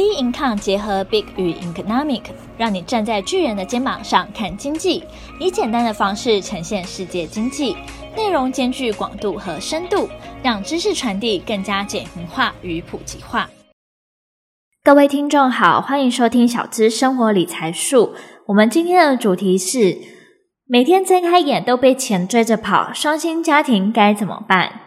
B Income 结合 Big 与 Economic，让你站在巨人的肩膀上看经济，以简单的方式呈现世界经济，内容兼具广度和深度，让知识传递更加简明化与普及化。各位听众好，欢迎收听小资生活理财术。我们今天的主题是：每天睁开眼都被钱追着跑，双薪家庭该怎么办？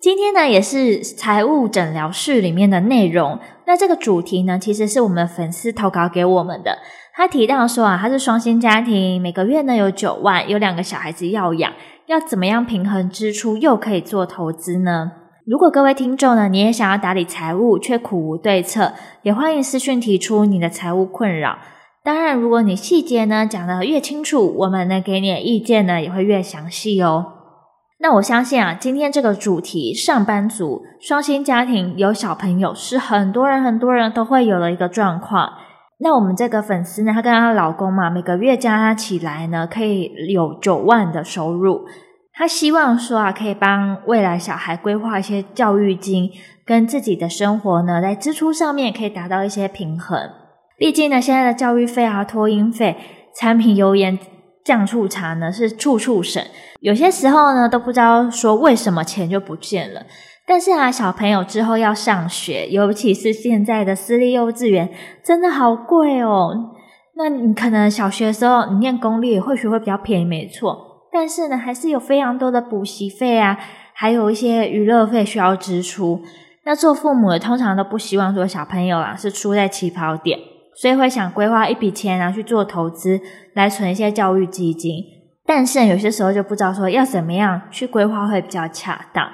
今天呢，也是财务诊疗室里面的内容。那这个主题呢，其实是我们粉丝投稿给我们的。他提到说啊，他是双薪家庭，每个月呢有九万，有两个小孩子要养，要怎么样平衡支出又可以做投资呢？如果各位听众呢，你也想要打理财务却苦无对策，也欢迎私讯提出你的财务困扰。当然，如果你细节呢讲得越清楚，我们呢给你的意见呢也会越详细哦。那我相信啊，今天这个主题，上班族、双薪家庭有小朋友，是很多人很多人都会有的一个状况。那我们这个粉丝呢，她跟她老公嘛，每个月加起来呢，可以有九万的收入。她希望说啊，可以帮未来小孩规划一些教育金，跟自己的生活呢，在支出上面可以达到一些平衡。毕竟呢，现在的教育费啊、托婴费、产品油盐。酱醋茶呢是处处省，有些时候呢都不知道说为什么钱就不见了。但是啊，小朋友之后要上学，尤其是现在的私立幼稚园，真的好贵哦。那你可能小学的时候你念公立，或许会比较便宜，没错。但是呢，还是有非常多的补习费啊，还有一些娱乐费需要支出。那做父母的通常都不希望说小朋友啊是输在起跑点。所以会想规划一笔钱，然后去做投资，来存一些教育基金。但是有些时候就不知道说要怎么样去规划会比较恰当。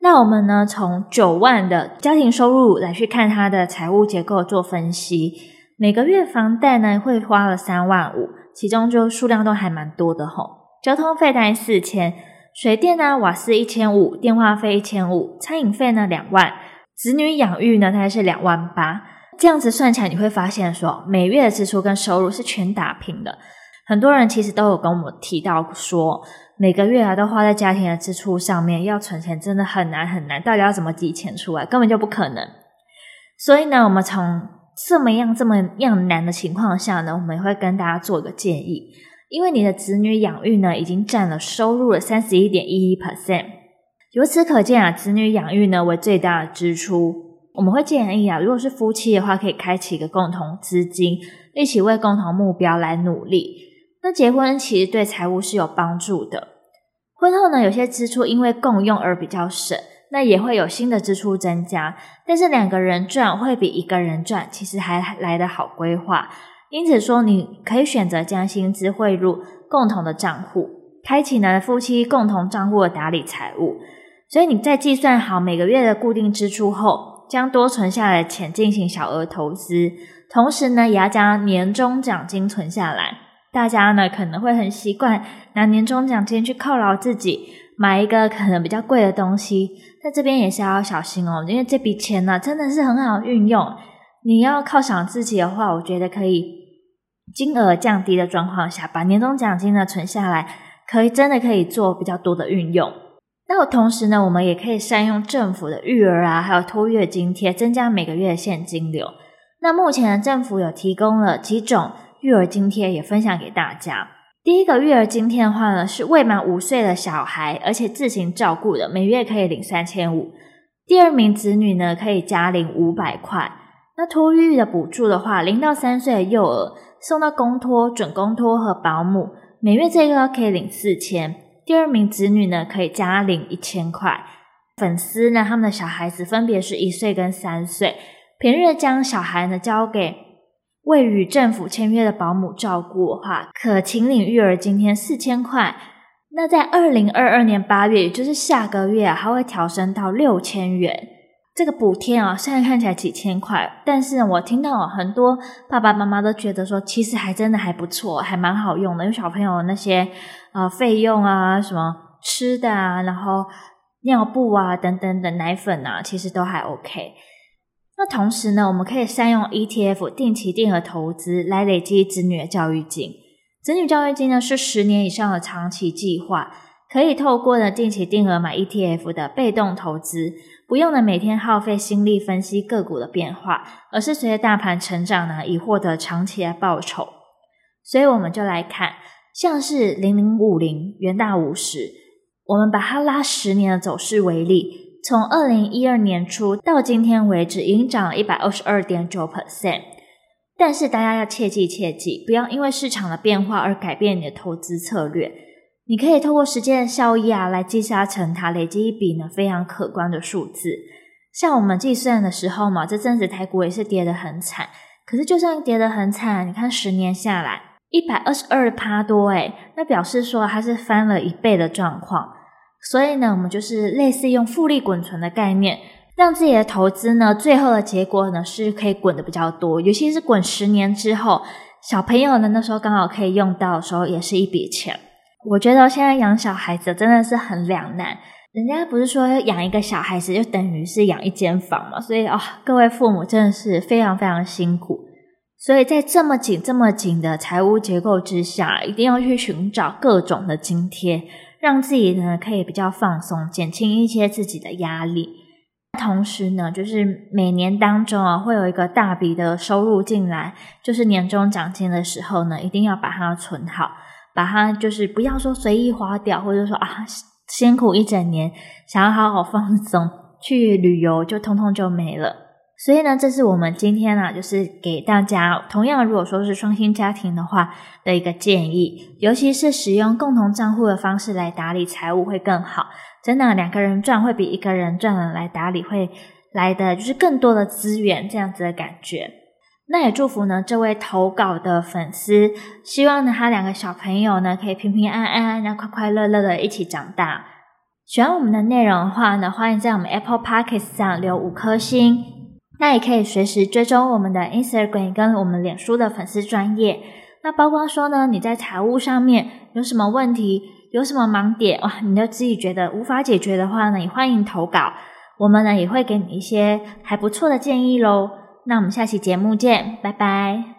那我们呢，从九万的家庭收入来去看它的财务结构做分析。每个月房贷呢会花了三万五，其中就数量都还蛮多的吼。交通费大概四千，水电呢瓦斯一千五，电话费一千五，餐饮费呢两万，子女养育呢大概是两万八。这样子算起来，你会发现说，每月的支出跟收入是全打平的。很多人其实都有跟我们提到说，每个月啊都花在家庭的支出上面，要存钱真的很难很难。到底要怎么挤钱出来，根本就不可能。所以呢，我们从这么样这么样难的情况下呢，我们也会跟大家做一个建议，因为你的子女养育呢，已经占了收入的三十一点一一 percent。由此可见啊，子女养育呢为最大的支出。我们会建议啊，如果是夫妻的话，可以开启一个共同资金，一起为共同目标来努力。那结婚其实对财务是有帮助的。婚后呢，有些支出因为共用而比较省，那也会有新的支出增加。但是两个人赚会比一个人赚，其实还来得好规划。因此说，你可以选择将薪资汇入共同的账户，开启呢夫妻共同账户的打理财务。所以你在计算好每个月的固定支出后，将多存下来的钱进行小额投资，同时呢，也要将年终奖金存下来。大家呢可能会很习惯拿年终奖金去犒劳自己，买一个可能比较贵的东西。在这边也是要小心哦，因为这笔钱呢真的是很好运用。你要犒赏自己的话，我觉得可以金额降低的状况下，把年终奖金呢存下来，可以真的可以做比较多的运用。那同时呢，我们也可以善用政府的育儿啊，还有托育津贴，增加每个月的现金流。那目前，政府有提供了几种育儿津贴，也分享给大家。第一个育儿津贴的话呢，是未满五岁的小孩，而且自行照顾的，每月可以领三千五。第二名子女呢，可以加领五百块。那托育的补助的话，零到三岁的幼儿送到公托、准公托和保姆，每月这个可以领四千。第二名子女呢，可以加领一千块。粉丝呢，他们的小孩子分别是一岁跟三岁，平日将小孩呢交给未与政府签约的保姆照顾的话，可请领育儿津贴四千块。那在二零二二年八月，也就是下个月啊，还会调升到六千元。这个补贴啊，现在看起来几千块，但是我听到很多爸爸妈妈都觉得说，其实还真的还不错，还蛮好用的。因为小朋友那些呃费用啊，什么吃的啊，然后尿布啊等等的奶粉啊，其实都还 OK。那同时呢，我们可以善用 ETF 定期定额投资来累积子女的教育金。子女教育金呢是十年以上的长期计划，可以透过呢定期定额买 ETF 的被动投资。不用呢每天耗费心力分析个股的变化，而是随着大盘成长呢，以获得长期的报酬。所以我们就来看，像是零零五零、元大五十，我们把它拉十年的走势为例。从二零一二年初到今天为止，已经涨了一百二十二点九 percent。但是大家要切记切记，不要因为市场的变化而改变你的投资策略。你可以透过时间的效益啊，来积沙成塔，累积一笔呢非常可观的数字。像我们计算的时候嘛，这阵子台股也是跌得很惨。可是就算跌得很惨，你看十年下来一百二十二趴多，诶，那表示说它是翻了一倍的状况。所以呢，我们就是类似用复利滚存的概念，让自己的投资呢，最后的结果呢是可以滚的比较多，尤其是滚十年之后，小朋友呢那时候刚好可以用到的时候，也是一笔钱。我觉得现在养小孩子真的是很两难，人家不是说养一个小孩子就等于是养一间房嘛，所以啊、哦，各位父母真的是非常非常辛苦。所以在这么紧这么紧的财务结构之下，一定要去寻找各种的津贴。让自己呢可以比较放松，减轻一些自己的压力。同时呢，就是每年当中啊，会有一个大笔的收入进来，就是年终奖金的时候呢，一定要把它存好，把它就是不要说随意花掉，或者说啊辛苦一整年，想要好好放松去旅游，就通通就没了。所以呢，这是我们今天呢，就是给大家同样，如果说是双薪家庭的话的一个建议，尤其是使用共同账户的方式来打理财务会更好。真的，两个人赚会比一个人赚了来打理会来的就是更多的资源，这样子的感觉。那也祝福呢这位投稿的粉丝，希望呢他两个小朋友呢可以平平安安，然快快乐乐的一起长大。喜欢我们的内容的话呢，欢迎在我们 Apple Podcast 上留五颗星。那也可以随时追踪我们的 Instagram 跟我们脸书的粉丝专页。那包括说呢，你在财务上面有什么问题，有什么盲点哇，你就自己觉得无法解决的话呢，也欢迎投稿，我们呢也会给你一些还不错的建议喽。那我们下期节目见，拜拜。